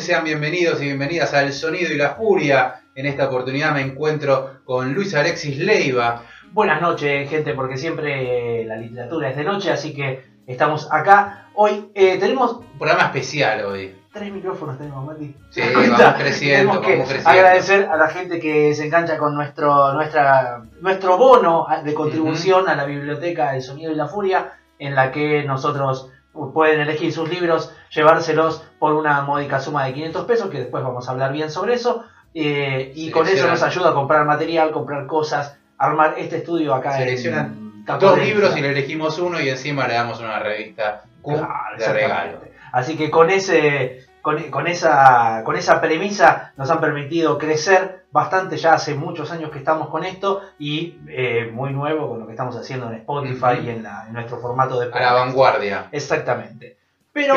Noches, sean bienvenidos y bienvenidas al Sonido y la Furia. En esta oportunidad me encuentro con Luis Alexis Leiva. Buenas noches, gente, porque siempre la literatura es de noche, así que estamos acá. Hoy eh, tenemos Un programa especial hoy. tres micrófonos, tenemos, Mati. Sí, ¿Te das vamos creciendo, Tenemos que vamos creciendo. agradecer a la gente que se engancha con nuestro, nuestra, nuestro bono de contribución a la biblioteca El Sonido y la Furia, en la que nosotros pueden elegir sus libros, llevárselos por una módica suma de 500 pesos, que después vamos a hablar bien sobre eso. eh, y con eso nos ayuda a comprar material, comprar cosas, armar este estudio acá Seleccionan Dos libros y le elegimos uno y encima le damos una revista Q Claro, de regalo. Así que con ese con, con esa con esa premisa nos han permitido crecer bastante ya hace muchos años que estamos con esto y eh, muy nuevo con lo que estamos haciendo en Spotify y en, la- en nuestro formato de A la podcast. vanguardia. Exactamente. Pero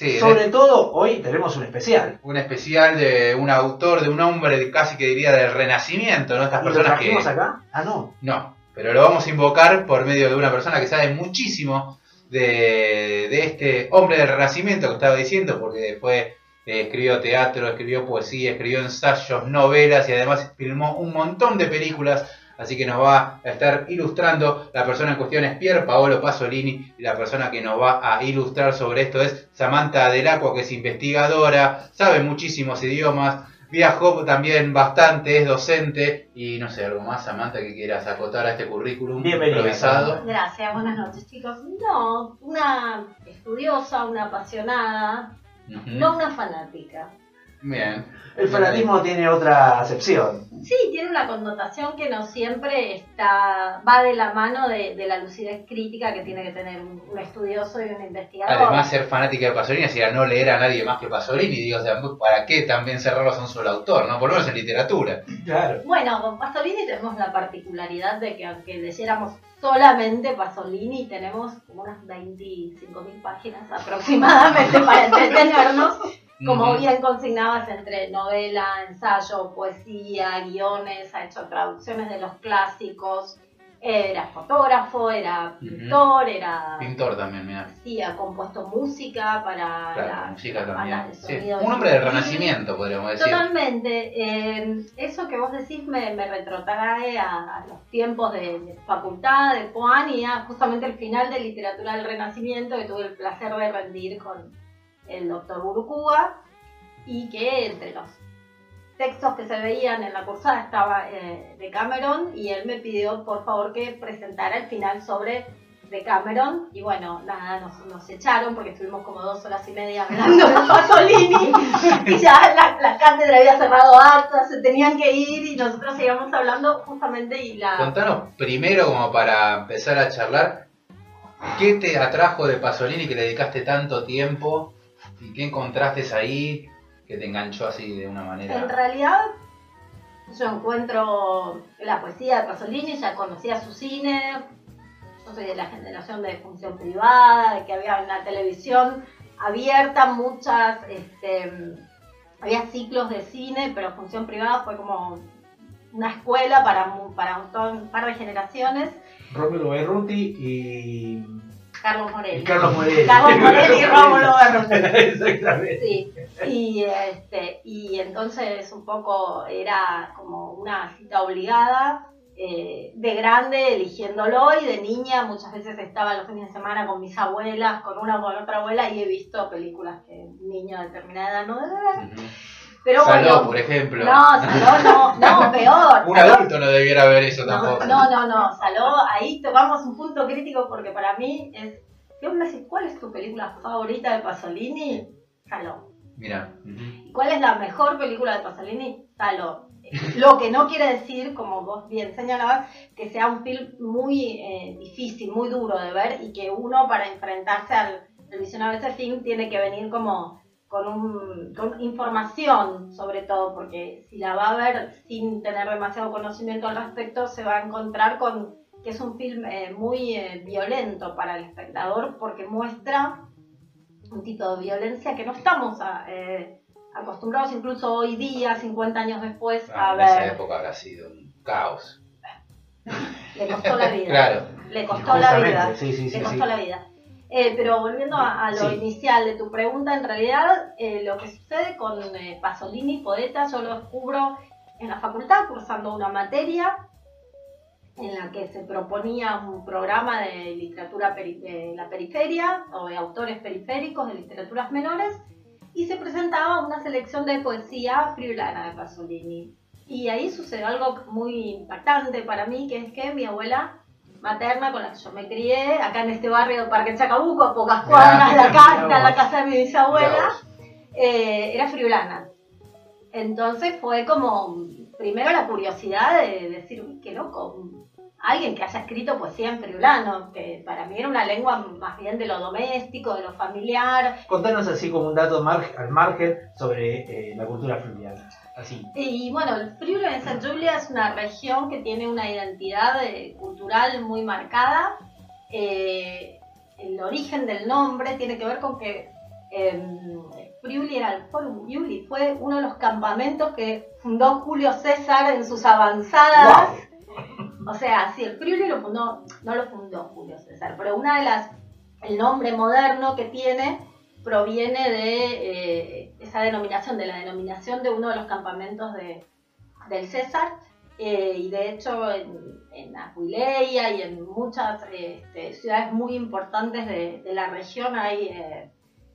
Sí, sobre todo hoy tenemos un especial. un especial de un autor, de un hombre de- casi que diría del renacimiento, ¿no? Estas ¿Y lo personas que... trajimos acá? Ah, no. No, pero lo vamos a invocar por medio de una persona que sabe muchísimo de, de este hombre del Renacimiento que estaba diciendo, porque fue, eh, escribió teatro, escribió poesía, escribió ensayos, novelas y además filmó un montón de películas. Así que nos va a estar ilustrando. La persona en cuestión es Pier Paolo Pasolini y la persona que nos va a ilustrar sobre esto es Samantha Delacqua, que es investigadora, sabe muchísimos idiomas, Viajó también bastante, es docente y no sé, algo más, Samantha, que quieras acotar a este currículum Bienvenida, improvisado. Samantha. Gracias, buenas noches chicos. No, una estudiosa, una apasionada, no una fanática. Bien. El fanatismo tiene otra acepción. Sí, tiene una connotación que no siempre está va de la mano de, de la lucidez crítica que tiene que tener un, un estudioso y un investigador. Además, ser fanática de Pasolini sería no leer a nadie más que Pasolini. Digo, o sea, ¿para qué también cerrarlos a un solo autor? ¿no? Por lo menos en literatura. Claro. Bueno, con Pasolini tenemos la particularidad de que aunque leyéramos solamente Pasolini, tenemos como unas 25.000 páginas aproximadamente para entretenernos. Como bien consignabas entre novela, ensayo, poesía, guiones, ha hecho traducciones de los clásicos, era fotógrafo, era pintor, era... Pintor también, mira. Sí, ha compuesto música para Claro, la- música también. Sí, Un hombre del renacimiento, podríamos decir. Totalmente. Eh, eso que vos decís me, me retrotrae a, a los tiempos de, de facultad, de Puan y a justamente el final de literatura del Renacimiento que tuve el placer de rendir con el doctor Burucúa y que entre los textos que se veían en la cursada estaba eh, de Cameron y él me pidió por favor que presentara el final sobre de Cameron y bueno, nada, nos, nos echaron porque estuvimos como dos horas y media hablando de Pasolini y ya la, la cátedra había cerrado actas, se tenían que ir y nosotros seguíamos hablando justamente y la... Contanos primero, como para empezar a charlar, ¿qué te atrajo de Pasolini que le dedicaste tanto tiempo? ¿Y qué encontraste ahí que te enganchó así de una En manera? realidad yo encuentro la poesía de Pasolini, ya conocía su cine, yo soy de la generación de función privada, de que había una televisión abierta, muchas, este, había ciclos de cine, pero función privada fue como una escuela para, para un, par de generaciones. Rómulo Berruti y Carlos Morelli. Carlos Morelli. Carlos Morelli y Rómulo. Exactamente. Sí, y, este, y entonces un poco era como una cita obligada, eh, de grande eligiéndolo y de niña muchas veces estaba los fines de semana con mis abuelas, con una o con otra abuela y he visto películas que un niño de determinada edad no debe ver. Pero Saló, bueno, por ejemplo. no, Saló no, no, peor. Un Saló- adulto no debiera ver eso tampoco. no, no, no, Saló, ahí tocamos un punto crítico porque para mí es, si vos me ¿cuál es tu película favorita de Pasolini? Saló. Mira. ¿Y ¿Cuál es la mejor película de Pasolini? Saló. Lo que no quiere decir, como vos bien señalabas, que sea un film muy eh, difícil, muy duro de ver y que uno para enfrentarse al, al visionado de ese film tiene que venir como con, un, con información sobre todo, porque si la va a ver sin tener demasiado conocimiento al respecto, se va a encontrar con que es un film eh, muy eh, violento para el espectador porque muestra un tipo de violencia que no estamos a- eh, acostumbrados incluso hoy día, 50 años después, Ah, a en esa ver. época habrá sido un caos. Le costó la vida. Claro. Le costó la vida. Sí, sí, Le sí. costó sí. la vida. Eh, pero volviendo a, a lo Sí. inicial de tu pregunta, en realidad eh, lo que sucede con eh, Pasolini, poeta, yo lo descubro en la facultad cursando una materia en la que se proponía un programa de literatura de la periferia o de autores periféricos de literaturas menores y se presentaba una selección de poesía friulana de Pasolini. Y ahí sucedió algo muy impactante para mí, que es que mi abuela materna con la que yo me crié, acá en este barrio Parque Chacabuco, a pocas cuadras acá, está la casa de mi bisabuela, eh, era friulana. Entonces fue como, primero la curiosidad de decir, uy, qué loco, alguien que haya escrito poesía en friulano, que para mí era una lengua más bien de lo doméstico, de lo familiar, Contanos así como un dato mar- al margen sobre eh, la cultura fluvial. Así. Y bueno, el Friuli en San Julia es una región que tiene una identidad eh, cultural muy marcada. Eh, el origen del nombre tiene que ver con que eh, Friuli era el Forum Iuli, fue uno de los campamentos que fundó Julio César en sus avanzadas. O sea, sí, el Friuli lo fundó, no lo fundó Julio César, pero una de las, el nombre moderno que tiene proviene de eh, esa denominación, de la denominación de uno de los campamentos de, del César, eh, y de hecho en, en Aquileia y en muchas eh, este, ciudades muy importantes de, de la región hay eh,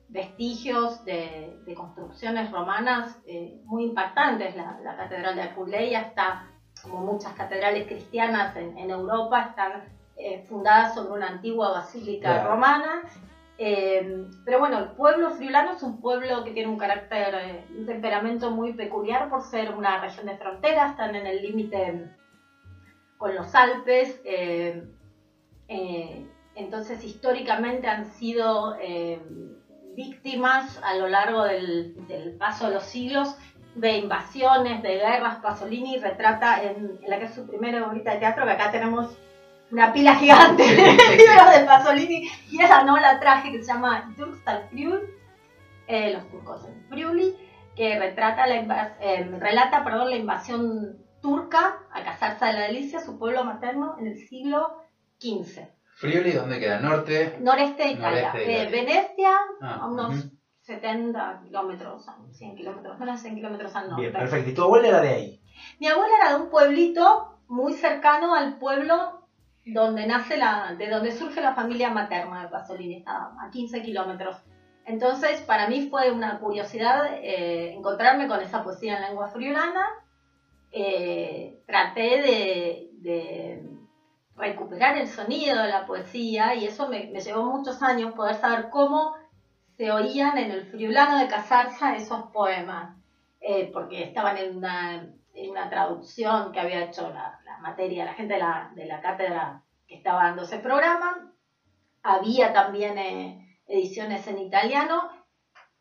vestigios de, de construcciones romanas eh, muy impactantes. La, la catedral de Aquileia está, como muchas catedrales cristianas en, en Europa, están eh, fundadas sobre una antigua basílica Claro. romana. Eh, pero bueno, el pueblo friulano es un pueblo que tiene un carácter, eh, un temperamento muy peculiar por ser una región de frontera, están en el límite con los Alpes, eh, eh, entonces históricamente han sido eh, víctimas a lo largo del, del paso de los siglos de invasiones, de guerras. Pasolini retrata en, en la que es su primera obra de teatro, que acá tenemos una pila gigante de libros de Pasolini, y esa no la traje, que se llama Friul, eh, los turcos en Friuli, que retrata la invas- eh, relata perdón, la invasión turca a casarse de la delicia, su pueblo materno, en el siglo XV. Friuli, ¿dónde queda? Norte. Noreste de Italia. Noreste de Eh. Venecia, Ah, a unos ujú. 70 kilómetros, 100 kilómetros, menos de 100 kilómetros al norte. Bien, perfecto. ¿Y tu abuela era de ahí? Mi abuela era de un pueblito muy cercano al pueblo donde nace la, de donde surge la familia materna de Pasolini, estaba a 15 kilómetros. Entonces, para mí fue una curiosidad eh, encontrarme con esa poesía en lengua friulana. Eh, traté de, de recuperar el sonido de la poesía y eso me, me llevó muchos años poder saber cómo se oían en el friulano de Casarza esos poemas, eh, porque estaban en una, una traducción que había hecho la, la materia, la gente de la, de la cátedra que estaba dando ese programa. Había también eh, ediciones en italiano.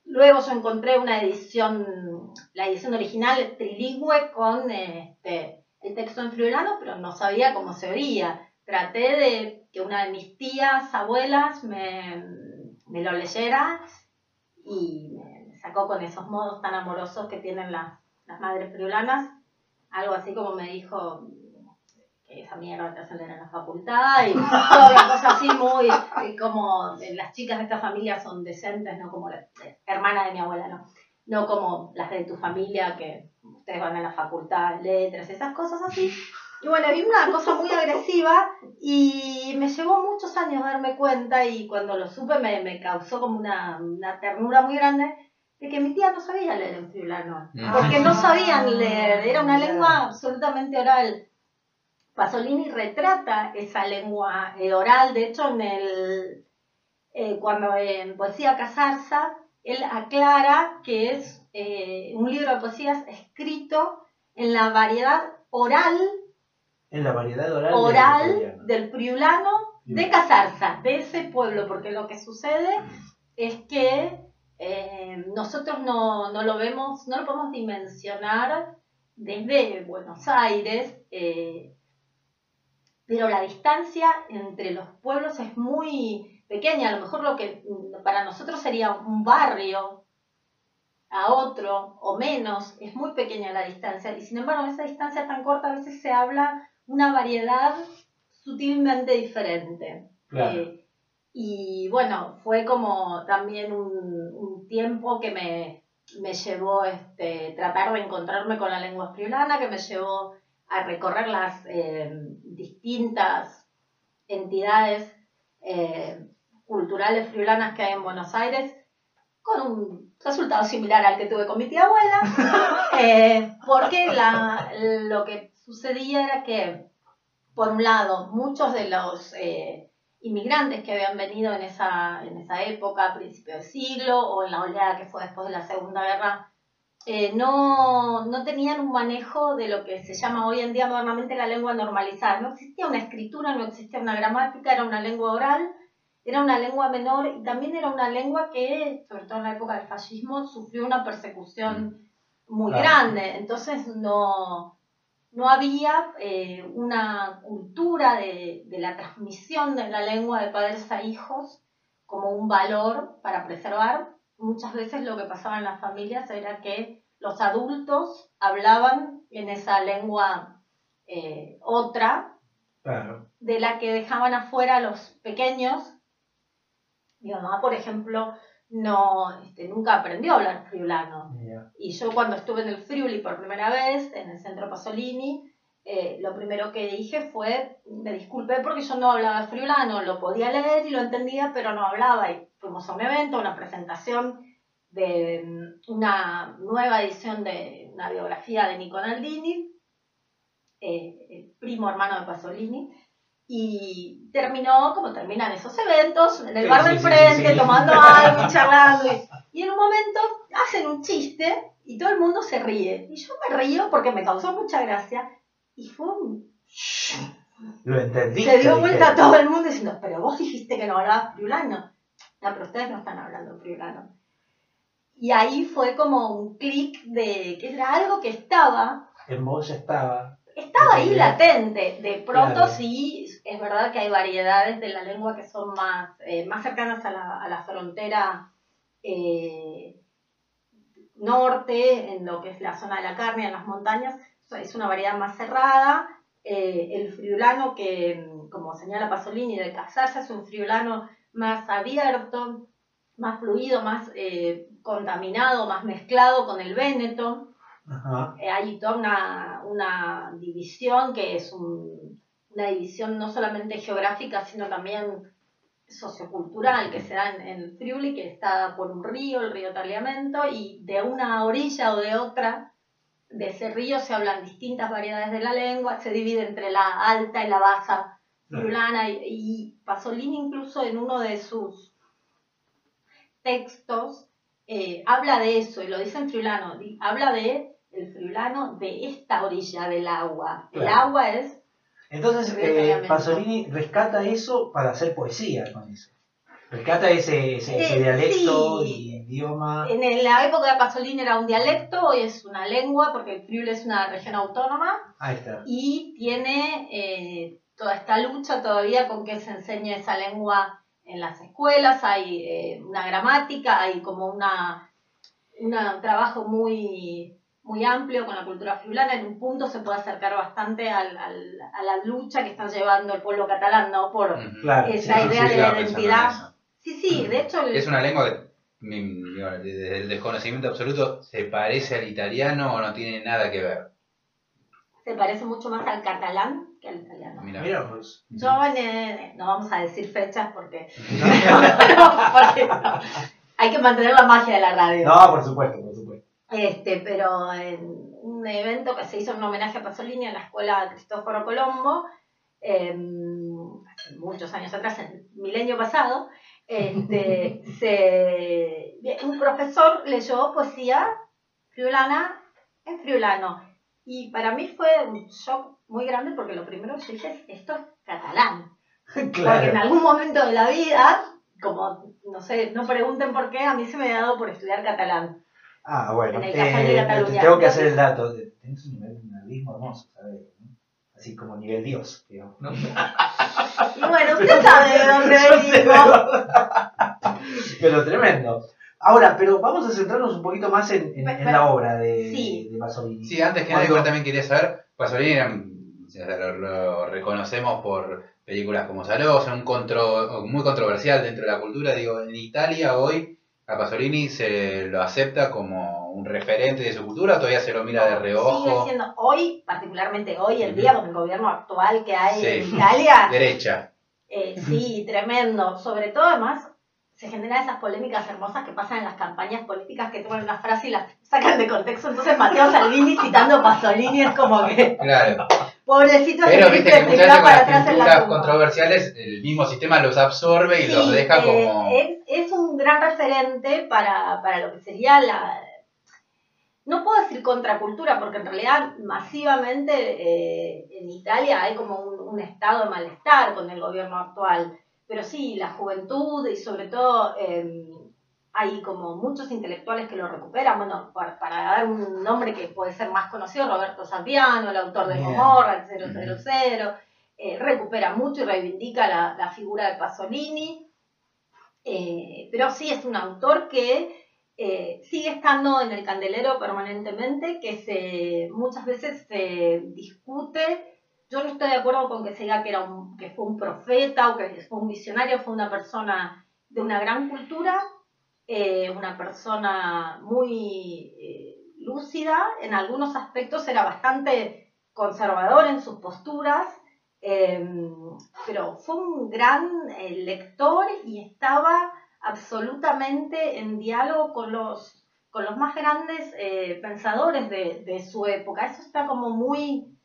Luego yo encontré una edición, la edición original trilingüe con este, el texto en friulano, pero no sabía cómo se oía. Traté de que una de mis tías, abuelas, me, me lo leyera y me sacó con esos modos tan amorosos que tienen las, las madres friulanas. Algo así como me dijo, que esa mierda te hacen en la facultad y una cosa así muy eh, como eh, las chicas de esta familia son decentes, no como la eh, hermana de mi abuela, no, no como las de tu familia que ustedes van a la facultad, letras, esas cosas así. Y bueno, vi una cosa muy agresiva y me llevó muchos años darme cuenta y cuando lo supe me, me causó como una, una ternura muy grande de que mi tía no sabía leer en friulano, Mm. porque no sabían leer, era una lengua absolutamente oral. Pasolini retrata esa lengua eh, oral, de hecho en el eh, cuando en Poesía Casarza él aclara que es eh, un libro de poesías escrito en la variedad oral En la variedad oral. del oral del friulano de Casarza, de ese pueblo, porque lo que sucede es que eh, nosotros no, no lo vemos, no lo podemos dimensionar desde Buenos Aires, eh, pero la distancia entre los pueblos es muy pequeña, a lo mejor lo que para nosotros sería un barrio a otro o menos, es muy pequeña la distancia y sin embargo en esa distancia tan corta a veces se habla una variedad sutilmente diferente. Claro. Eh, y bueno, fue como también un, un tiempo que me, me llevó este, tratar de encontrarme con la lengua friulana, que me llevó a recorrer las eh, distintas entidades eh, culturales friulanas que hay en Buenos Aires, con un resultado similar al que tuve con mi tía abuela, eh, porque la, lo que sucedía era que, por un lado, muchos de los inmigrantes que habían venido en esa, en esa época, a principios del siglo, o en la oleada que fue después de la Segunda Guerra, eh, no, no tenían un manejo de lo que se llama hoy en día modernamente la lengua normalizada. No existía una escritura, no existía una gramática, era una lengua oral, era una lengua menor y también era una lengua que, sobre todo en la época del fascismo, sufrió una persecución muy Claro. grande. Entonces no, no había eh, una cultura de, de la transmisión de la lengua de padres a hijos como un valor para preservar. Muchas veces lo que pasaba en las familias era que los adultos hablaban en esa lengua eh, otra, Claro. de la que dejaban afuera a los pequeños. Mi mamá, por ejemplo, no, este, nunca aprendió a hablar friulano. Y yo cuando estuve en el Friuli por primera vez, en el centro Pasolini, eh, lo primero que dije fue, me disculpé porque yo no hablaba friulano, lo podía leer y lo entendía, pero no hablaba. Y fuimos a un evento, una presentación de una nueva edición de una biografía de Nico Naldini, eh, el primo hermano de Pasolini, y terminó como terminan esos eventos, en el Sí, bar del sí, frente, sí, tomando algo, charlando. Y, en un momento hacen un chiste y todo el mundo se ríe. Y yo me río porque me causó mucha gracia. Y fue un... Lo entendí. Se dio vuelta todo el mundo diciendo, pero vos dijiste que no hablabas friulano. No, pero ustedes no están hablando friulano. Y ahí fue como un clic de que era algo que estaba En vos estaba. Estaba ahí latente. De pronto Claro. sí, es verdad que hay variedades de la lengua que son más, eh, más cercanas a la, a la frontera eh, norte, en lo que es la zona de la carne, en las montañas. Es una variedad más cerrada. Eh, el friulano que, mm, como señala Pasolini, de casarse es un friulano más abierto, más fluido, más contaminado, más mezclado con el véneto. Ajá. Eh, hay toda una, una división que es un- una división no solamente geográfica, sino también sociocultural que se da en, el Friuli, que está por un río, el río Tagliamento, y de una orilla o de otra de ese río se hablan distintas variedades de la lengua, se divide entre la alta y la baja friulana, y, y Pasolini incluso en uno de sus textos eh, habla de eso, y lo dice en friulano, habla de el friulano de esta orilla del agua. El agua es Entonces, eh. Pasolini rescata eso para hacer poesía con eso. Rescata ese, ese, ese Eh, dialecto sí. y idioma. En la época de Pasolini era un dialecto, hoy es una lengua, porque el Friuli es una región autónoma Ahí está. y tiene eh, toda esta lucha todavía con que se enseñe esa lengua en las escuelas. Hay una gramática, hay como una, una- un trabajo muy, muy amplio con la cultura friulana, en un punto se puede acercar bastante al- al- a la lucha que está llevando el pueblo catalán, ¿no? Por. Claro. esa Sí, idea sí, de la identidad. Sí, sí, de hecho... el- Es una lengua que, desde el desconocimiento absoluto, se parece al italiano o no tiene nada que ver. se parece mucho más al catalán que al italiano. Mira. Mira, pues. Yo eh, no vamos a decir fechas porque, porque no. hay que mantener la magia de la radio. No, por supuesto, por supuesto. Este, pero en un evento que se hizo en homenaje a Pasolini en la escuela Cristóforo Colombo, em, hace muchos años atrás, en el milenio pasado, este, se, un profesor leyó poesía friulana en friulano. Y para mí fue un shock muy grande porque lo primero que dije es, esto es catalán. Porque en algún momento de la vida, como, no sé, no pregunten por qué, a mí se me ha dado por estudiar catalán. Ah, bueno. En el eh, Cataluña. tengo que hacer el dato. Tenés un nivel de nerdismo hermoso, ¿sabes? Así como nivel Dios, digamos. ¿no? Y bueno, usted sabe de dónde venimos. Pero tremendo. Ahora, pero vamos a centrarnos un poquito más en, en- en la obra de, Sí. de Pasolini. Sí, antes que nada, yo también quería saber, Pasolini lo, lo reconocemos por películas como Salosa, un contro, muy controversial dentro de la cultura. Digo, en Italia hoy a Pasolini se lo acepta como un referente de su cultura, todavía se lo mira de Sigue reojo, siendo hoy, particularmente hoy, el día con el gobierno actual que hay Sí. en Italia, derecha. eh, sí, tremendo. Sobre todo, además, se generan esas polémicas hermosas que pasan en las campañas políticas que toman una frase y la sacan de contexto. Entonces, Mateo Salvini citando a Pasolini es como que, Claro. Pobrecito, Pero viste que muchas veces con para las atrás en la pinturas controversiales el mismo sistema los absorbe y los deja eh, como... es, es un gran referente para, para lo que sería la... No puedo decir contracultura, porque en realidad masivamente eh, en Italia hay como un, un estado de malestar con el gobierno actual. Pero sí, la juventud y sobre todo eh, hay como muchos intelectuales que lo recuperan. Bueno, para, para dar un nombre que puede ser más conocido, Roberto Sapiano, el autor de. Gomorra, el 000, eh, recupera mucho y reivindica la, la figura de Pasolini. Eh, pero sí es un autor que eh, sigue estando en el candelero permanentemente, que se, muchas veces se discute. Yo no estoy de acuerdo con que se diga que, era un, que fue un profeta o que fue un visionario, fue una persona de una gran cultura, eh, una persona muy eh, lúcida, en algunos aspectos era bastante conservador en sus posturas, eh, pero fue un gran lector y estaba absolutamente en diálogo con los, con los más grandes pensadores de, de su época. Eso está como muy...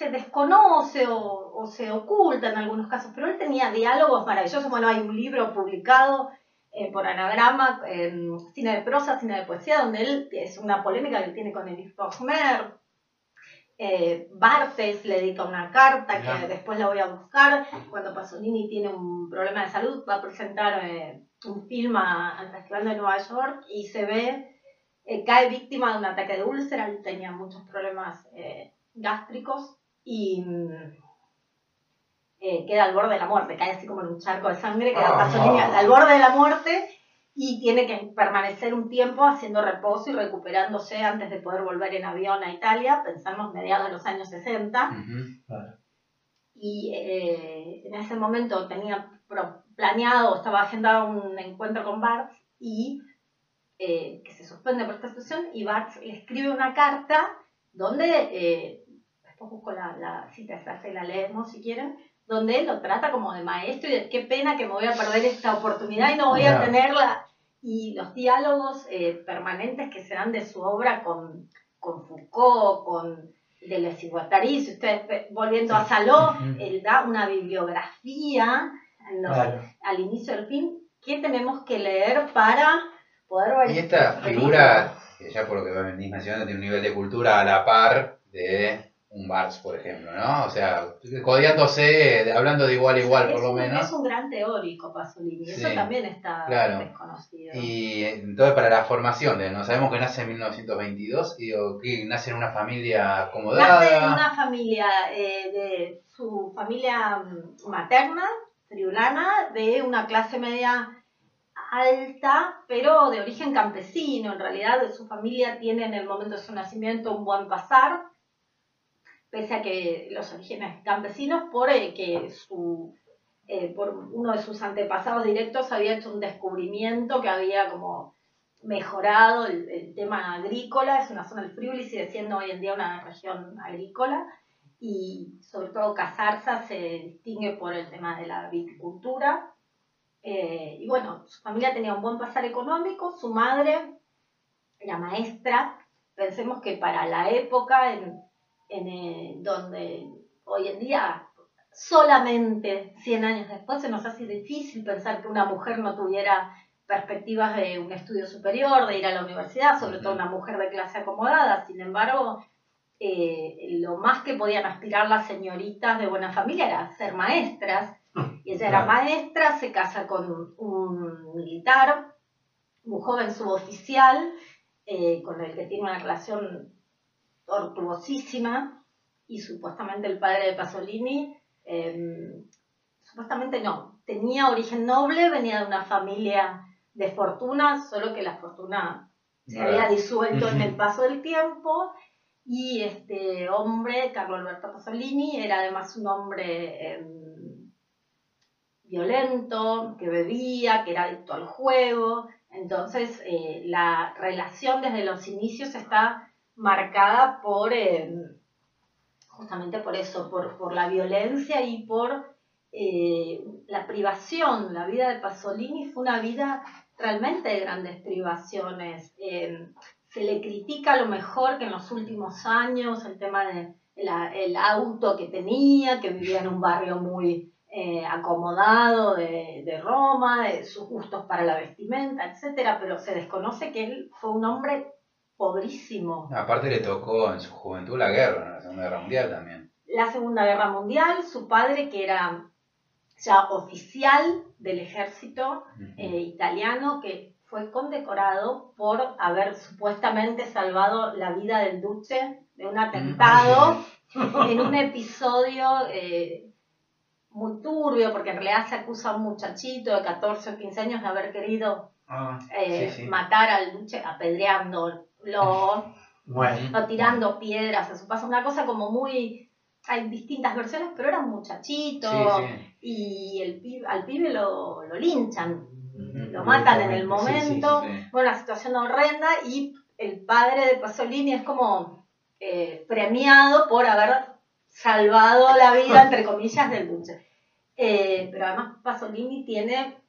se desconoce o, o se oculta en algunos casos, pero él tenía diálogos maravillosos. Bueno, hay un libro publicado eh, por Anagrama, eh, Cine de prosa, Cine de poesía, donde él es una polémica que tiene con Elif Rochmer. Eh, Bartes le dedica una carta que después la voy a buscar. Cuando Pasolini tiene un problema de salud, va a presentar eh, un film al Festival de Nueva York y se ve, eh, cae víctima de un ataque de úlcera. Él tenía muchos problemas gástricos y mm, eh, queda al borde de la muerte, cae así como en un charco de sangre, queda. Pasolini al borde de la muerte y tiene que permanecer un tiempo haciendo reposo y recuperándose antes de poder volver en avión a Italia, pensamos mediados de los años 60 Ujú. y eh, en ese momento tenía planeado, estaba agendado un encuentro con Bartz y eh, que se suspende por esta situación y Bartz le escribe una carta donde, eh, después busco la, la cita exacta y la leemos si quieren, donde él lo trata como de maestro y de qué pena que me voy a perder esta oportunidad y no voy a tenerla. Y los diálogos eh, permanentes que serán de su obra con, con Foucault, con Deleuze y Guattari, si ustedes volviendo a Saló, él da una bibliografía en los- Claro. al inicio del film que tenemos que leer para poder ver Y esta figura, que ya por lo que venís mencionando, tiene un nivel de cultura a la par de un Bartz, por ejemplo, ¿no? O sea, codeándose, de- hablando de igual a igual, es por lo un, menos. Es un gran teórico Pasolini, eso también está claro. desconocido. Y entonces para la formación de, no sabemos que nace en 1922, y digo, que nace en una familia acomodada. Nace en una familia eh, de su familia mm, materna, friulana, de una clase media alta, pero de origen campesino. En realidad su familia tiene en el momento de su nacimiento un buen pasar, pese a que los orígenes campesinos, por eh, que su, eh, por uno de sus antepasados directos había hecho un descubrimiento que había como mejorado el, tema agrícola, es una zona del Friuli, sigue siendo hoy en día una región agrícola, y sobre todo Casarza se distingue por el tema de la viticultura. Eh, y bueno, su familia tenía un buen pasar económico, su madre era maestra, pensemos que para la época en, en eh, donde hoy en día solamente 100 años después se nos hace difícil pensar que una mujer no tuviera perspectivas de un estudio superior, de ir a la universidad, sobre todo una mujer de clase acomodada. Sin embargo, eh, lo más que podían aspirar las señoritas de buena familia era ser maestras. Y ella era maestra, se casa con un militar, un joven suboficial, eh, con el que tiene una relación tortuosísima, y supuestamente el padre de Pasolini, em, supuestamente no, tenía origen noble, venía de una familia de fortuna, solo que la fortuna se había disuelto en el paso del tiempo y este hombre, Carlo Alberto Pasolini, era además un hombre em, violento, que bebía, que era adicto al juego. Entonces, eh, la relación desde los inicios está marcada por, em, justamente por eso, por, por, la violencia y por eh, la privación. La vida de Pasolini fue una vida realmente de grandes privaciones. Em, se le critica a lo mejor que en los últimos años el tema del el auto que tenía, que vivía en un barrio muy eh, acomodado de, de, Roma, de sus gustos para la vestimenta, etcétera, pero se desconoce que él fue un hombre pobrísimo. Aparte le tocó en su juventud la guerra, la Segunda Guerra Mundial también. La Segunda Guerra Mundial, su padre que era ya oficial del ejército eh, italiano que fue condecorado por haber supuestamente salvado la vida del duce de un atentado en un episodio eh, muy turbio, porque en realidad se acusa a un muchachito de 14 o 15 años de haber querido ah, eh, matar al duce apedreándolo, o tirando piedras a su paso, una cosa como muy hay distintas versiones, pero era un muchachito y el al pibe lo, lo linchan, lo matan en el momento, bueno, una situación horrenda y el padre de Pasolini es como eh, premiado por haber salvado la vida, entre comillas, del Duce. Eh, pero además Pasolini tiene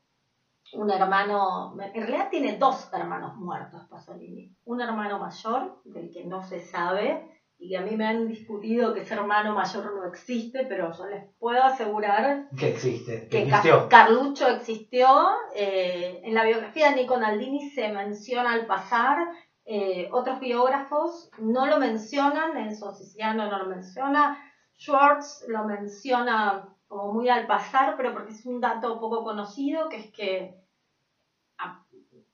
un hermano, en realidad tiene dos hermanos muertos Pasolini, un hermano mayor del que no se sabe, y a mí me han discutido que ese hermano mayor no existe, pero yo les puedo asegurar que existe. Que Carlucho existió. Eh, en la biografía de Nico Naldini se menciona al pasar. Eh, otros biógrafos no lo mencionan, Enzo Siciliano no lo menciona, Schwartz lo menciona como muy al pasar, pero porque es un dato poco conocido, que es que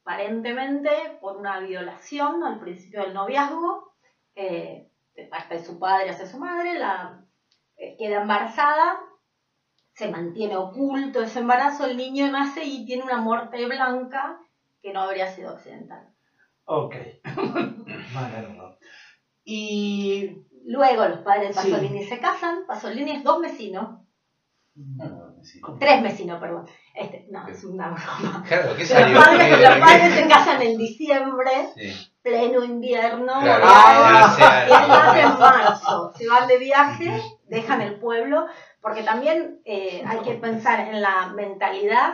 aparentemente por una violación al principio del noviazgo, eh, de parte de su padre hacia su madre, la, eh, queda embarazada, se mantiene oculto ese embarazo, el niño nace y tiene una muerte blanca que no habría sido accidental. Ok. y luego los padres de Pasolini se casan, Pasolini es dos vecinos. Tres vecinos, perdón. Este, no, es una broma. Claro, ¿qué los, padres, los padres se casan en diciembre. Sí. pleno invierno, y en marzo. Se van de viaje, dejan el pueblo, porque también eh, hay que pensar en la mentalidad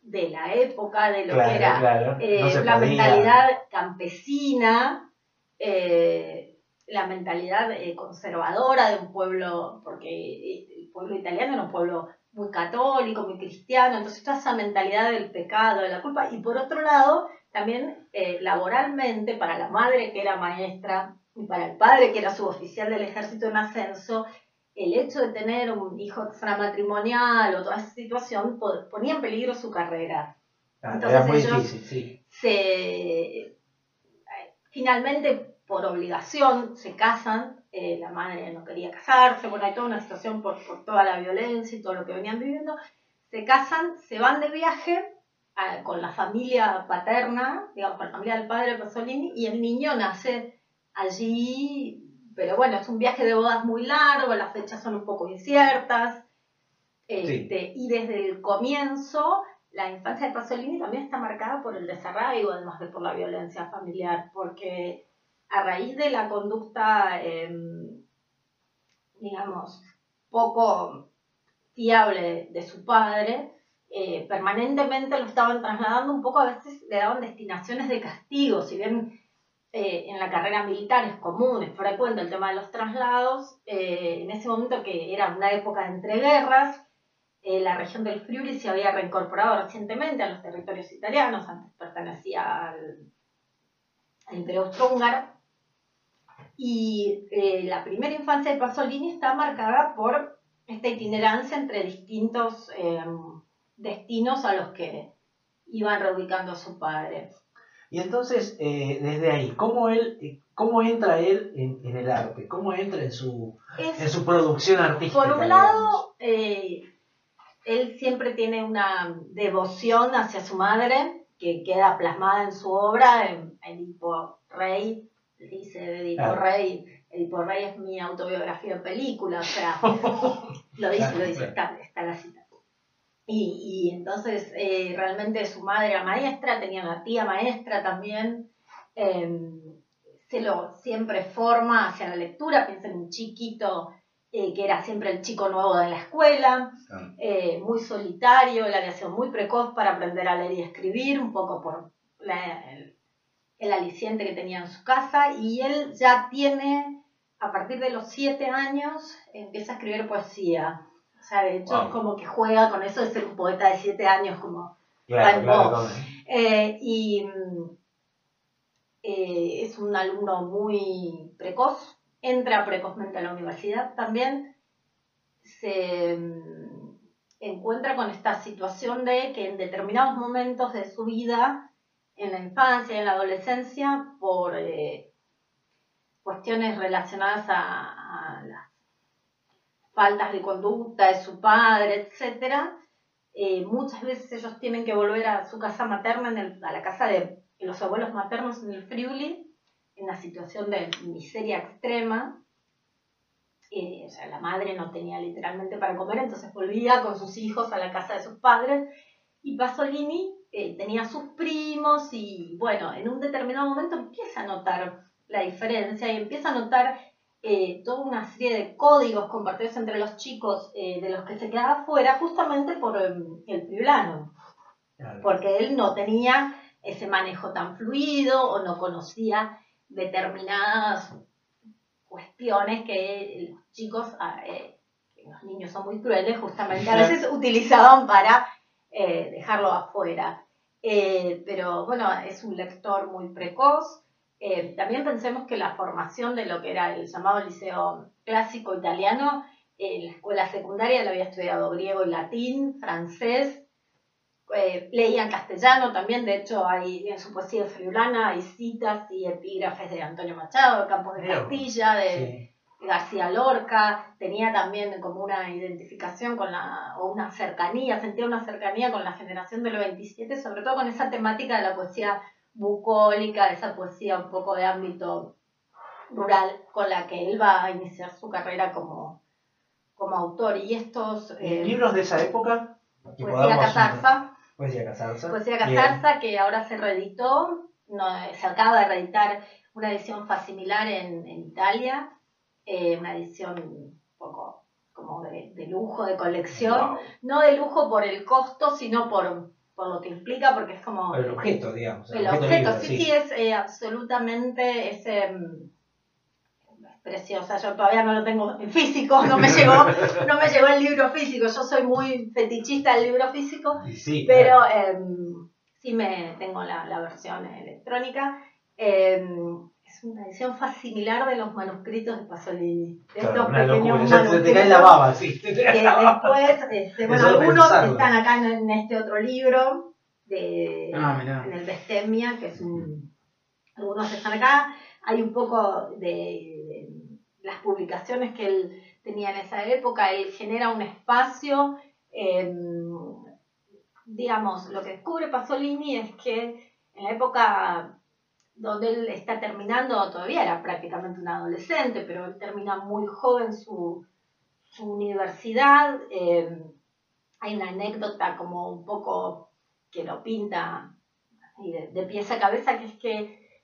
de la época, de lo que era eh, la mentalidad campesina, eh, la mentalidad conservadora de un pueblo, porque el pueblo italiano era un pueblo muy católico, muy cristiano, entonces toda esa mentalidad del pecado, de la culpa, y por otro lado, también eh, laboralmente, para la madre que era maestra y para el padre que era suboficial del ejército en ascenso, el hecho de tener un hijo extramatrimonial o toda esa situación ponía en peligro su carrera. Ah, Entonces muy ellos difícil, se, finalmente, por obligación, se casan, eh, la madre no quería casarse, bueno, hay toda una situación por, por toda la violencia y todo lo que venían viviendo, se casan, se van de viaje a- con la familia paterna, digamos, con la familia del padre Pasolini, y el niño nace allí, pero bueno, es un viaje de bodas muy largo, las fechas son un poco inciertas, este, y desde el comienzo la infancia de Pasolini también está marcada por el desarraigo, además de por la violencia familiar, porque a raíz de la conducta, em, digamos, poco fiable de su padre, eh, permanentemente lo estaban trasladando un poco, a veces le daban destinaciones de castigo, si bien eh, en la carrera militar es común, es frecuente el tema de los traslados, eh, en ese momento que era una época de entreguerras, la región del Friuli se había reincorporado recientemente a los territorios italianos, antes pertenecía al, al Imperio Austrohúngaro, y eh, la primera infancia de Pasolini está marcada por esta itinerancia entre distintos eh, destinos a los que iban reubicando a su padre. Y entonces, eh, desde ahí, ¿cómo, él, eh, ¿cómo entra él en, en el arte? ¿Cómo entra en su, Es- en su producción artística? por un lado, eh, él siempre tiene una devoción hacia su madre que queda plasmada en su obra, en Edipo Rey, dice Edipo. Rey, Edipo Rey es mi autobiografía en película, o sea, lo dice, lo dice, está, está la cita. Y, y entonces eh, realmente su madre era maestra, tenía una tía maestra también, eh, se lo siempre forma hacia la lectura, piensa en un chiquito eh, que era siempre el chico nuevo de la escuela, Ah. eh, muy solitario, él había sido muy precoz para aprender a leer y escribir, un poco por la- el, aliciente que tenía en su casa, y él ya tiene, a partir de los siete años, empieza a escribir poesía. O sea, de hecho, Wow. es como que juega con eso de ser un poeta de siete años, como Claro, claro, eh, y eh, es un alumno muy precoz, entra precozmente a la universidad también, se mm, encuentra con esta situación de que en determinados momentos de su vida, en la infancia y en la adolescencia, por eh, cuestiones relacionadas a, las faltas de conducta de su padre, etcétera, eh, muchas veces ellos tienen que volver a su casa materna, a la casa de los abuelos maternos en el Friuli, en una situación de miseria extrema. Eh, o sea, la madre no tenía literalmente para comer, entonces volvía con sus hijos a la casa de sus padres. Y Pasolini eh, tenía sus primos y, bueno, en un determinado momento empieza a notar la diferencia y empieza a notar eh, toda una serie de códigos compartidos entre los chicos eh, de los que se quedaba fuera justamente por eh, el Claro. porque él no tenía ese manejo tan fluido o no conocía determinadas cuestiones que los chicos, ah, eh, que los niños son muy crueles, justamente a veces utilizaban para eh, dejarlo afuera. Eh, pero bueno, es un lector muy precoz. Eh, también pensemos que la formación de lo que era el llamado liceo clásico italiano, en la escuela secundaria le había estudiado griego y latín, francés, leía en castellano también, de hecho hay en su poesía friulana hay citas y epígrafes de Antonio Machado, de Campos de Castilla, de, Sí. García Lorca, tenía también como una identificación con la, o una cercanía, sentía una cercanía con la generación del 27, sobre todo con esa temática de la poesía bucólica, esa poesía un poco de ámbito rural, con la que él va a iniciar su carrera como, como autor. Y estos... Eh, libros de esa época. que Poesía Casarza, Poesía Casarza. Poesía. Casarza, que ahora se reeditó, no, se acaba de reeditar una edición facimilar en, en Italia, eh, una edición un poco como de, de lujo, de colección, Wow. no de lujo por el costo, sino por, por lo que implica, porque es como El objeto, digamos. el objeto, libro, sí, sí, es eh, absolutamente es preciosa. Yo todavía no lo tengo en físico, no me llegó, no me llegó el libro físico. Yo soy muy fetichista del libro físico, sí, pero claro. em, sí me tengo la, la versión electrónica. Em, es una edición facimilar de los manuscritos de Pasolini. De Claro, estos una locura. pequeños Ya se te cae la manuscritos baba, sí. que después, este, bueno, algunos pensarlo. están acá en, en este otro libro, de, Ah, en el Bestemia, que es un... Algunos están acá, hay un poco de, de las publicaciones que él tenía en esa época, él genera un espacio, em, digamos, lo que descubre Pasolini es que en la época donde él está terminando, todavía era prácticamente un adolescente, pero él termina muy joven su, su universidad. eh, hay una anécdota como un poco que lo pinta de, pies a cabeza, que es que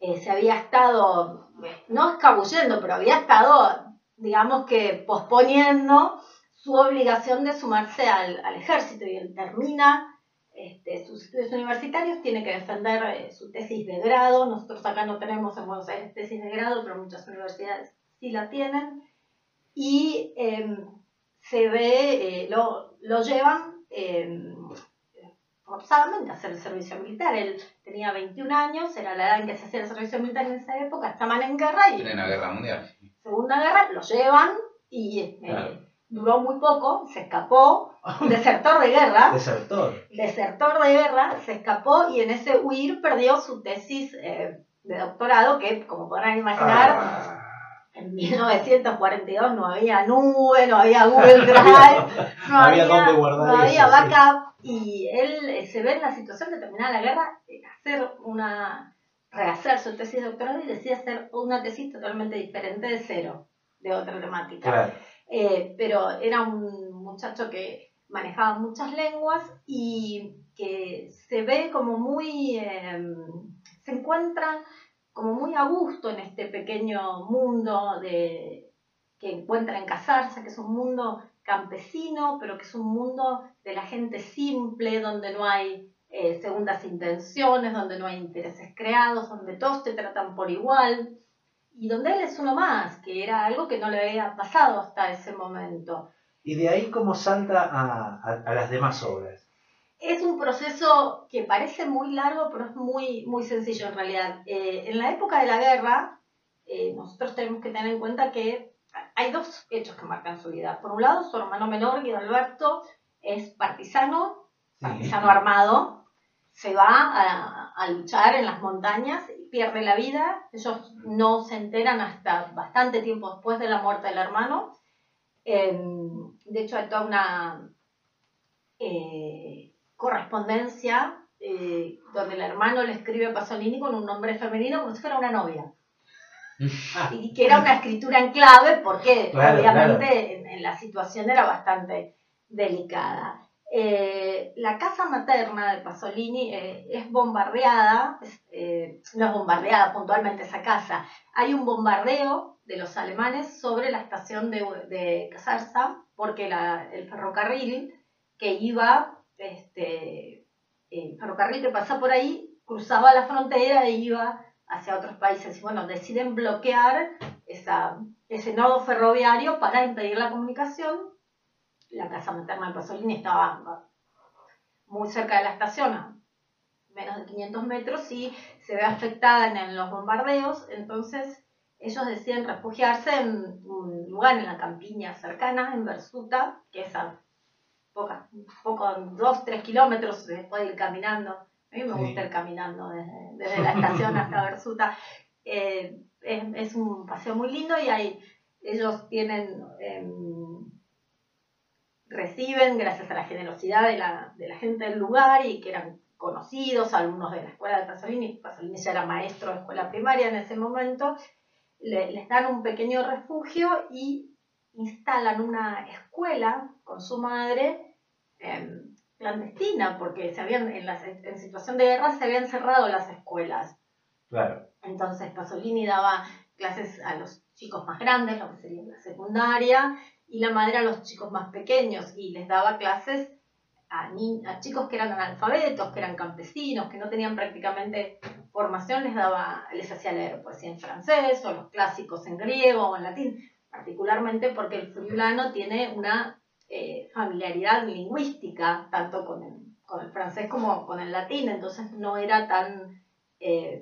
eh, se había estado, no escabullendo, pero había estado, digamos que posponiendo su obligación de sumarse al, al ejército y él termina este, sus estudios universitarios, tiene que defender eh, su tesis de grado. Nosotros acá no tenemos en Buenos Aires tesis de grado, pero muchas universidades sí la tienen. Y eh, se ve, eh, lo, lo llevan eh, forzadamente a hacer el servicio militar. Él tenía 21 años, era la edad en que se hacía el servicio militar en esa época, estaban en guerra y Plena guerra mundial. Segunda Guerra, lo llevan y eh, Claro. Duró muy poco, se escapó, desertor de guerra, Desertor. desertor de guerra, se escapó y en ese huir perdió su tesis eh, de doctorado, que como podrán imaginar, Ah. en 1942 no había nube, no había Google Drive, no había había, dónde guardar no había eso, sí. backup, y él eh, se ve en la situación de terminar la guerra, hacer una, rehacer su tesis de doctorado y decide hacer una tesis totalmente diferente de cero, de otra temática. Claro. Eh, pero era un muchacho que manejaba muchas lenguas y que se ve como muy, eh, se encuentra como muy a gusto en este pequeño mundo de, que encuentra en Casarza, que es un mundo campesino, pero que es un mundo de la gente simple, donde no hay eh, segundas intenciones, donde no hay intereses creados, donde todos te tratan por igual y donde él es uno más, que era algo que no le había pasado hasta ese momento. Y de ahí cómo salta a, a- a las demás obras. Es un proceso que parece muy largo, pero es muy, muy sencillo en realidad. Eh, en la época de la guerra, eh, nosotros tenemos que tener en cuenta que hay dos hechos que marcan su vida. Por un lado, su hermano menor, Guido Alberto, es partisano, partisano armado, se va a, a luchar en las montañas y pierde la vida. Ellos no se enteran hasta bastante tiempo después de la muerte del hermano. Eh, de hecho, hay toda una eh, correspondencia eh, donde el hermano le escribe a Pasolini con un nombre femenino como si fuera una novia. y que era una escritura en clave porque Claro, obviamente En, en la situación era bastante delicada. Eh, la casa materna de Pasolini eh, es bombardeada, eh, no es bombardeada puntualmente esa casa, hay un bombardeo de los alemanes sobre la estación de, de Casarza porque el ferrocarril que iba, este, el ferrocarril que pasa por ahí cruzaba la frontera e iba hacia otros países. Y bueno, deciden bloquear ese nodo ferroviario para impedir la comunicación. La casa materna de Pasolini estaba muy cerca de la estación, a menos de 500 metros, y se ve afectada en, los bombardeos. Entonces ellos deciden refugiarse en un lugar en la campiña cercana, en Versuta, que es a pocas, poco, dos, tres kilómetros después de ir caminando. A mí me Sí. gusta ir caminando desde, desde la estación hasta Versuta. Eh, es, es un paseo muy lindo y hay, ellos tienen, em, reciben gracias a la generosidad de la, de la gente del lugar y que eran conocidos, alumnos de la escuela de Pasolini, Pasolini ya era maestro de escuela primaria en ese momento, le- les dan un pequeño refugio y instalan una escuela con su madre em, clandestina, porque se habían, en, las- en situación de guerra se habían cerrado las escuelas. Claro. Entonces Pasolini daba clases a los chicos más grandes, lo que sería la secundaria, y la madre a los chicos más pequeños, y les daba clases a, ni- a chicos que eran analfabetos, que eran campesinos, que no tenían prácticamente formación, les daba, les hacía leer poesía en francés, o los clásicos en griego o en latín, particularmente porque el friulano tiene una eh, familiaridad lingüística, tanto con el, con el francés como con el latín, entonces no era tan... eh,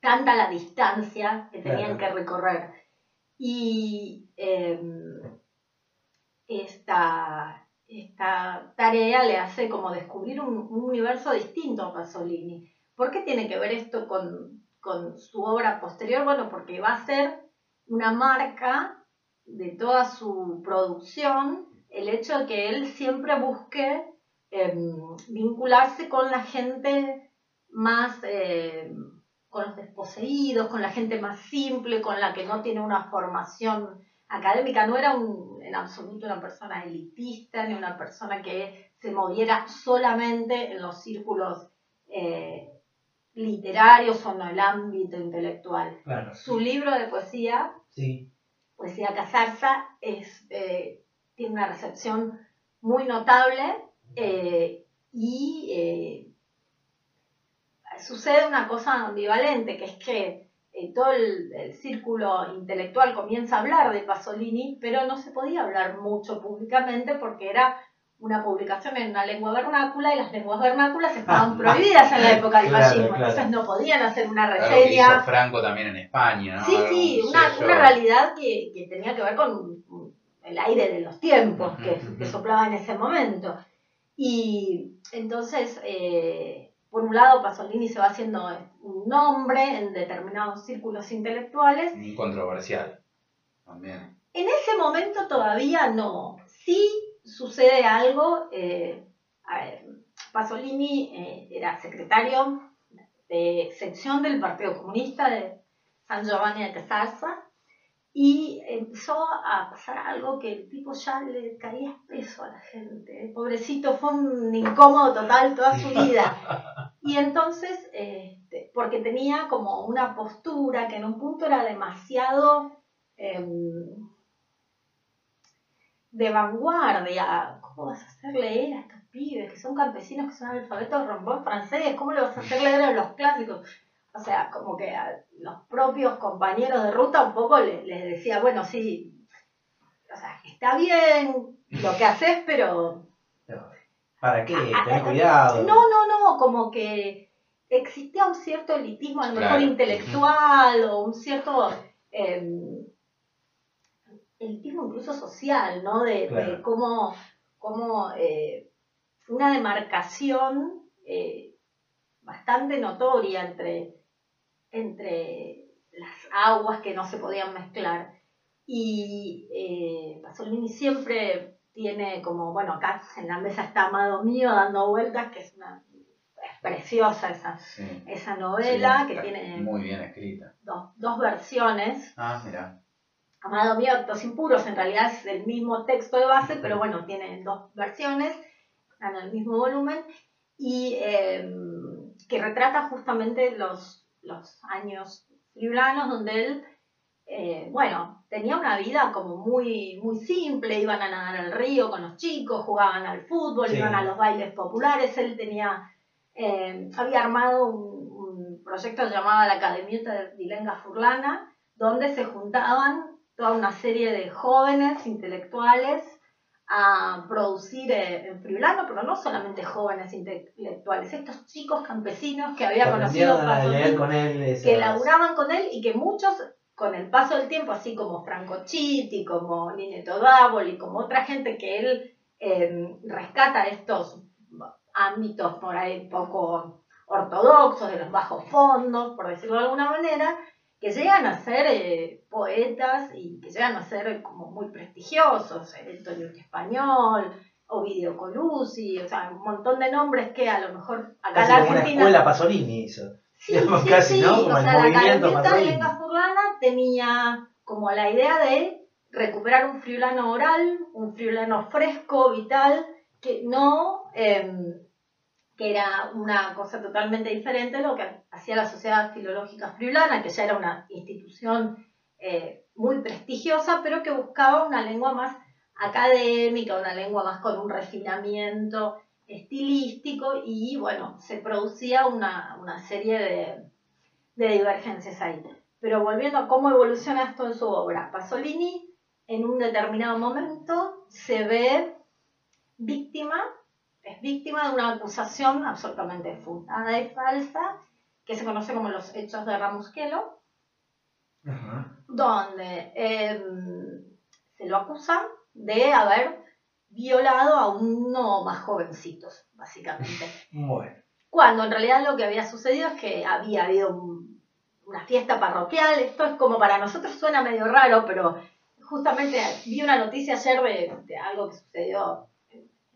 tanta la distancia que tenían Claro. que recorrer. Y eh, esta, esta tarea le hace como descubrir un, un universo distinto a Pasolini. ¿Por qué tiene que ver esto con, con su obra posterior? Bueno, porque va a ser una marca de toda su producción el hecho de que él siempre busque em, vincularse con la gente más, eh, con los desposeídos, con la gente más simple, con la que no tiene una formación académica. No era un, en absoluto una persona elitista, ni una persona que se moviera solamente en los círculos eh, literarios o en el ámbito intelectual. Claro. Su libro de poesía, Sí. Poesía Casarza, es, eh, tiene una recepción muy notable eh, y sucede una cosa ambivalente, que es que eh, todo el, el círculo intelectual comienza a hablar de Pasolini, pero no se podía hablar mucho públicamente porque era una publicación en una lengua vernácula y las lenguas vernáculas estaban prohibidas en la época del Claro, fascismo, claro. entonces no podían hacer una Algo que hizo reseña. Franco también en España, ¿no? Sí, sí, un una, una realidad que, que tenía que ver con el aire de los tiempos que, soplaba en ese momento. Y entonces, eh, por un lado, Pasolini se va haciendo un nombre en determinados círculos intelectuales. Muy controversial. También. En ese momento todavía no. Sí sucede algo. eh, a ver, Pasolini eh, era secretario de sección del Partido Comunista de San Giovanni de Casarza y empezó a pasar algo que el tipo ya le caía espeso a la gente. El pobrecito fue un incómodo total toda su vida. Y entonces, este, porque tenía como una postura que en un punto era demasiado em, de vanguardia. ¿Cómo vas a hacer leer a estos pibes que son campesinos, que son alfabetos rombón francés? ¿Cómo le vas a hacer leer a los clásicos? O sea, como que a los propios compañeros de ruta un poco le- les decía, bueno, sí, o sea, está bien lo que haces, pero ¿Para qué? Ah, Tener ah, cuidado. no, no, no, como que existía un cierto elitismo, a lo mejor Claro. intelectual o un cierto eh, elitismo incluso social, ¿no? De, cómo, cómo, eh, una demarcación eh, bastante notoria entre, entre las aguas que no se podían mezclar. Y eh, Pasolini siempre tiene como, bueno, acá en la mesa está Amado Mío dando vueltas, que es una es preciosa esa, Sí. esa novela, Sí, que tiene Muy bien escrita. dos, dos versiones. Ah, mira. Amado Mío, Actos Impuros, en realidad es el mismo texto de base, pero bueno, tiene dos versiones, están en el mismo volumen, y eh, que retrata justamente los, los años friulanos, donde él, eh, bueno, tenía una vida como muy, muy simple, iban a nadar al río con los chicos, jugaban al fútbol, Sí. iban a los bailes populares, él tenía, eh, había armado un, un proyecto llamado la Academieta de Dilenga Furlana, donde se juntaban toda una serie de jóvenes intelectuales a producir eh, en Friulano, pero no solamente jóvenes intelectuales, estos chicos campesinos que había conocido Pasolini, con él que laburaban con él y que muchos, con el paso del tiempo, así como Franco Chitti, como Nineto Davoli, como otra gente que él eh, rescata estos ámbitos por ahí poco ortodoxos, de los bajos fondos, por decirlo de alguna manera, que llegan a ser eh, poetas y que llegan a ser como muy prestigiosos, el Antonio Español, Ovidio Colusi, o sea, un montón de nombres que a lo mejor acá Casi en la como una escuela Pasolini hizo. Sí, digamos, sí, casi, sí, ¿no? o Como el sea, la movimiento Academia de Furlana tenía como la idea de recuperar un friulano oral, un friulano fresco, vital, que no, em, que era una cosa totalmente diferente a lo que hacía la Sociedad Filológica Friulana, que ya era una institución eh, muy prestigiosa, pero que buscaba una lengua más académica, una lengua más con un refinamiento estilístico y bueno, se producía una, una serie de, de divergencias ahí. Pero volviendo a cómo evoluciona esto en su obra, Pasolini en un determinado momento se ve víctima, es víctima de una acusación absolutamente fundada y falsa, que se conoce como los hechos de Ramusquelo, Ajá. donde em, se lo acusan de haber violado a uno más jovencitos, básicamente. Bueno. Cuando en realidad lo que había sucedido es que había habido un- una fiesta parroquial. Esto es como para nosotros suena medio raro, pero justamente vi una noticia ayer de, de algo que sucedió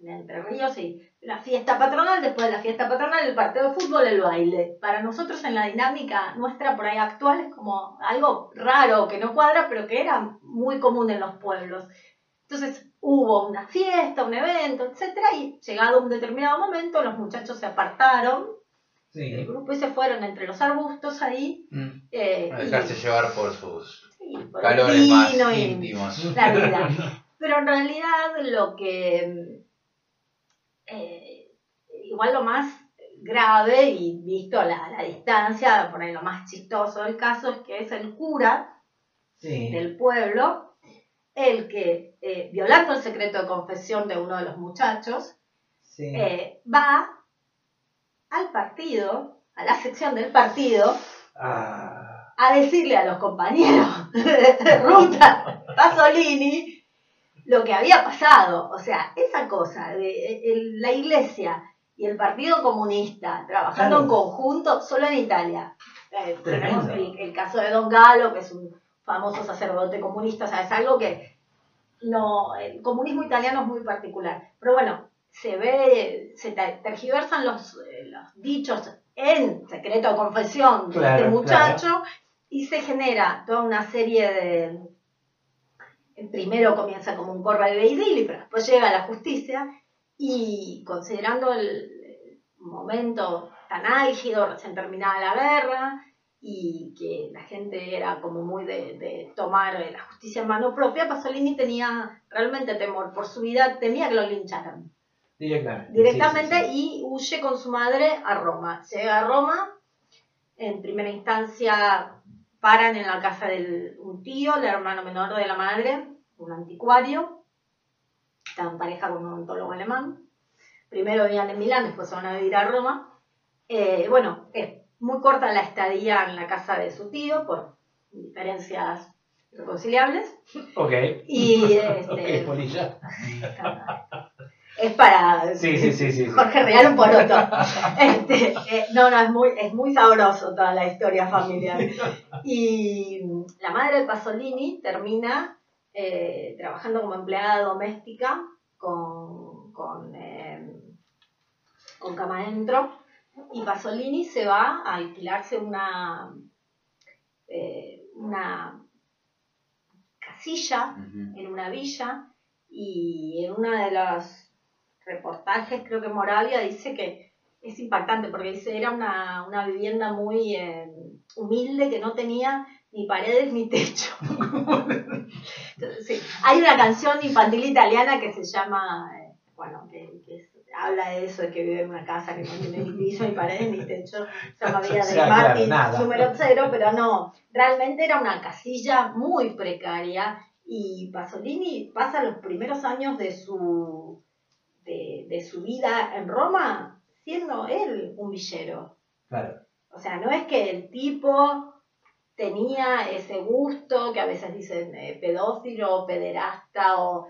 Entre Ríos y la fiesta patronal, después de la fiesta patronal, el partido de fútbol, el baile. Para nosotros en la dinámica nuestra por ahí actual es como algo raro, que no cuadra, pero que era muy común en los pueblos. Entonces hubo una fiesta, un evento, etcétera, y llegado un determinado momento, los muchachos se apartaron del Sí. grupo y se fueron entre los arbustos ahí. Mm. eh, A y- dejarse llevar por sus sí, por el calores más íntimos. la vida. Pero en realidad lo que, eh, igual lo más grave y visto a la, la distancia, por ahí lo más chistoso del caso es que es el cura Sí. del pueblo el que, eh, violando el secreto de confesión de uno de los muchachos, Sí. eh, va al partido, a la sección del partido, Ah, a decirle a los compañeros de ruta Pasolini lo que había pasado. O sea, esa cosa de el- la iglesia y el Partido Comunista trabajando en conjunto solo en Italia. Eh, tenemos el, el caso de Don Galo, que es un famoso sacerdote comunista, o sea, es algo que no, el comunismo italiano es muy particular. Pero bueno, se ve, se ter- tergiversan los, eh, los dichos en secreto de confesión de este muchacho y se genera toda una serie de... Primero comienza como un de Beidili, pero después llega a la justicia y considerando el momento tan álgido, recién terminada la guerra, y que la gente era como muy de, de tomar eh, la justicia en mano propia, Pasolini tenía realmente temor por su vida, temía que lo lincharan directamente. directamente Sí, sí, sí. y huye con su madre a Roma. Llega a Roma, en primera instancia paran en la casa de un tío, el hermano menor de la madre, un anticuario, está en pareja con un ontólogo alemán. Primero vivían en Milán, después se van a vivir a Roma. Eh, bueno, es muy corta la estadía en la casa de su tío por diferencias reconciliables. Ok. Y este, Ok, polilla. es para Sí, sí, sí, sí. sí. Jorge Real un poroto. Este, eh, no, no, es muy, es muy sabroso toda la historia familiar. Y la madre de Pasolini termina eh, trabajando como empleada doméstica con, con, eh, con cama adentro. Y Pasolini se va a alquilarse una, eh, una casilla en una villa y en uno de los reportajes, creo que Moravia dice que es impactante porque dice era una, una vivienda muy eh, humilde que no tenía ni paredes ni techo. Entonces, sí, Hay una canción infantil italiana que se llama, eh, bueno, que, que es- habla de eso, de que vive en una casa que no tiene ni piso, ni paredes, ni techo. Se llama Villa O de sea, claro, Martín, número cero, pero no, realmente era una casilla muy precaria y Pasolini pasa los primeros años de su, de, de su vida en Roma siendo él un villero. Claro. O sea, no es que el tipo tenía ese gusto que a veces dicen eh, pedófilo, pederasta o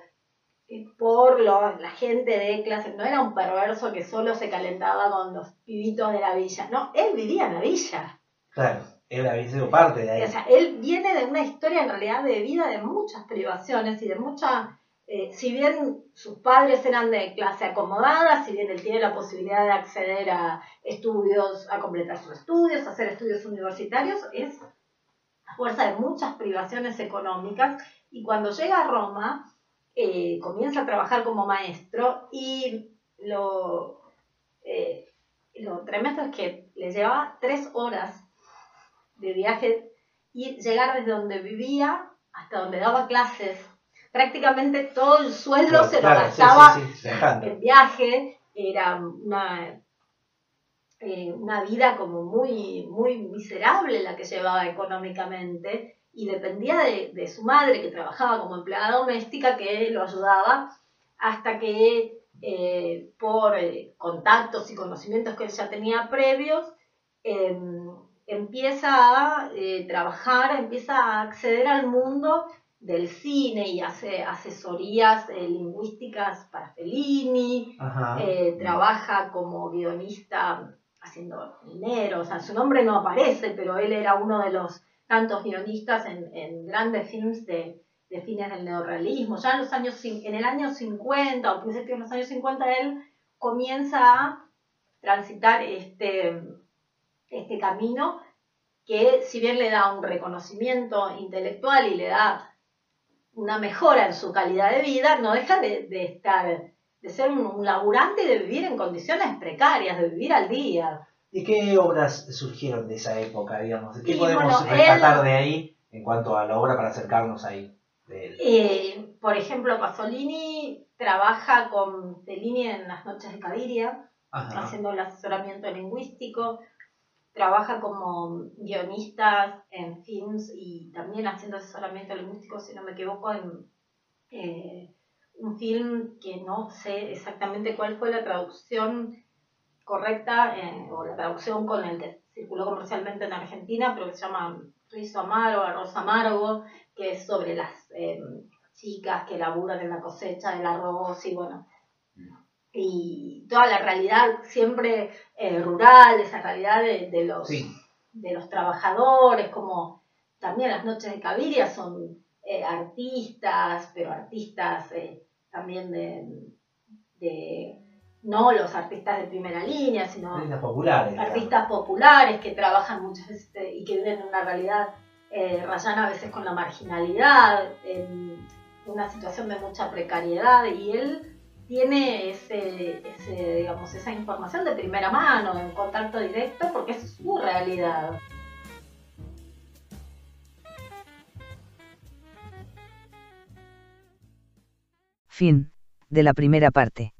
eh, por lo- la gente de clase, no era un perverso que solo se calentaba con los pibitos de la villa, no, él vivía en la villa. Claro. Él había sido parte de ahí. O sea, él viene de una historia en realidad de vida de muchas privaciones y de mucha, eh, si bien sus padres eran de clase acomodada, si bien él tiene la posibilidad de acceder a estudios, a completar sus estudios, a hacer estudios universitarios, es a fuerza de muchas privaciones económicas y cuando llega a Roma eh, comienza a trabajar como maestro y lo, eh, lo tremendo es que le llevaba tres horas de viaje y llegar desde donde vivía hasta donde daba clases. Prácticamente todo el sueldo se lo Claro, gastaba sí, sí, viajando. el viaje, era una, eh, una vida como muy, muy miserable la que llevaba económicamente y dependía de, de su madre que trabajaba como empleada doméstica que lo ayudaba hasta que eh, por eh, contactos y conocimientos que él ya tenía previos, em, empieza a eh, trabajar, empieza a acceder al mundo del cine y hace asesorías eh, lingüísticas para Fellini, eh, trabaja como guionista haciendo dinero, o sea, su nombre no aparece, pero él era uno de los tantos guionistas en, en grandes films de, de de fines del neorrealismo. Ya en, los años, en el año 50 o principios de los años 50 él comienza a transitar este, este camino que si bien le da un reconocimiento intelectual y le da una mejora en su calidad de vida, no deja de, estar, de ser un, laburante y de vivir en condiciones precarias, de vivir al día. ¿Y qué obras surgieron de esa época, digamos? ¿Qué podemos rescatar de ahí en cuanto a la obra para acercarnos ahí? Eh, por ejemplo, Pasolini trabaja con Fellini en las noches de Caviria, haciendo el asesoramiento lingüístico trabaja como guionista en films y también haciendo asesoramiento lingüístico, si no me equivoco, en eh, un film que no sé exactamente cuál fue la traducción correcta eh, o la traducción con el que circuló comercialmente en Argentina, pero que se llama Rizo Amargo, Arroz Amargo, que es sobre las eh, chicas que laburan en la cosecha del arroz y bueno, y toda la realidad siempre eh, rural, esa realidad de, los, de los trabajadores, como también las noches de Caviria son eh, artistas, pero artistas eh, también de, no los artistas de primera línea, sino artistas populares, artistas populares que trabajan muchas veces y que viven en una realidad rayana a veces con la marginalidad, en una situación de mucha precariedad y él tiene ese, digamos, esa información de primera mano, en contacto directo, porque es su realidad. Fin de la primera parte.